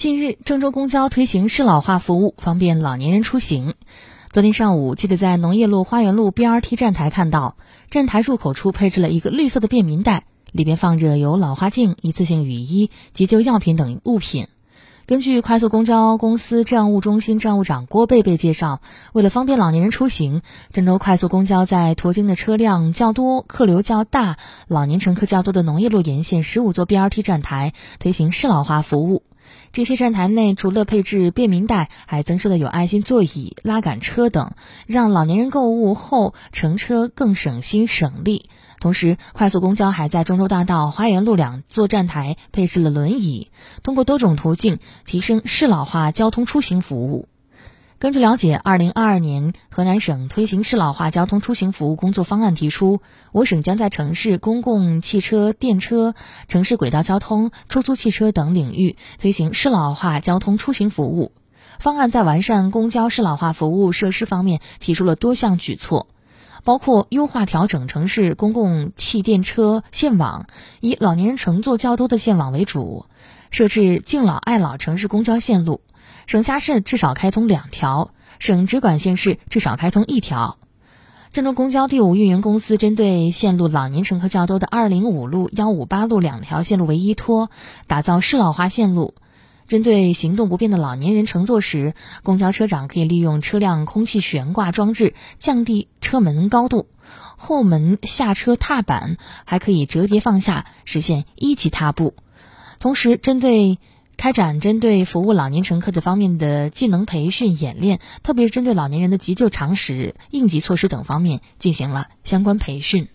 近日，郑州公交推行适老化服务，方便老年人出行。昨天上午，记者在农业路花园路 BRT 站台看到，站台入口处配置了一个绿色的便民袋，里边放着有老花镜、一次性雨衣、急救药品等物品。根据快速公交公司站务中心站务长郭贝贝介绍，为了方便老年人出行，郑州快速公交在途经的车辆较多、客流较大、老年乘客较多的农业路沿线十五座 BRT 站台推行适老化服务。这些站台内除了配置便民袋，还增设了有爱心座椅、拉杆车等，让老年人购物后乘车更省心省力。同时，快速公交还在中州大道、花园路两座站台配置了轮椅，通过多种途径提升适老化交通出行服务。根据了解，二零二二年河南省推行适老化交通出行服务工作方案提出，我省将在城市公共汽车、电车、城市轨道交通、出租汽车等领域推行适老化交通出行服务。方案在完善公交适老化服务设施方面提出了多项举措，包括优化调整城市公共汽电车线网，以老年人乘坐较多的线网为主，设置敬老爱老城市公交线路。省辖市至少开通两条，省直管县市至少开通一条。郑州公交第五运营公司针对线路老年乘客较多的二零五路、幺五八路两条线路为依托，打造适老化线路。针对行动不便的老年人乘坐时，公交车长可以利用车辆空气悬挂装置降低车门高度，后门下车踏板还可以折叠放下，实现一级踏步。同时，针对开展针对服务老年乘客的方面的技能培训演练，特别是针对老年人的急救常识、应急措施等方面进行了相关培训。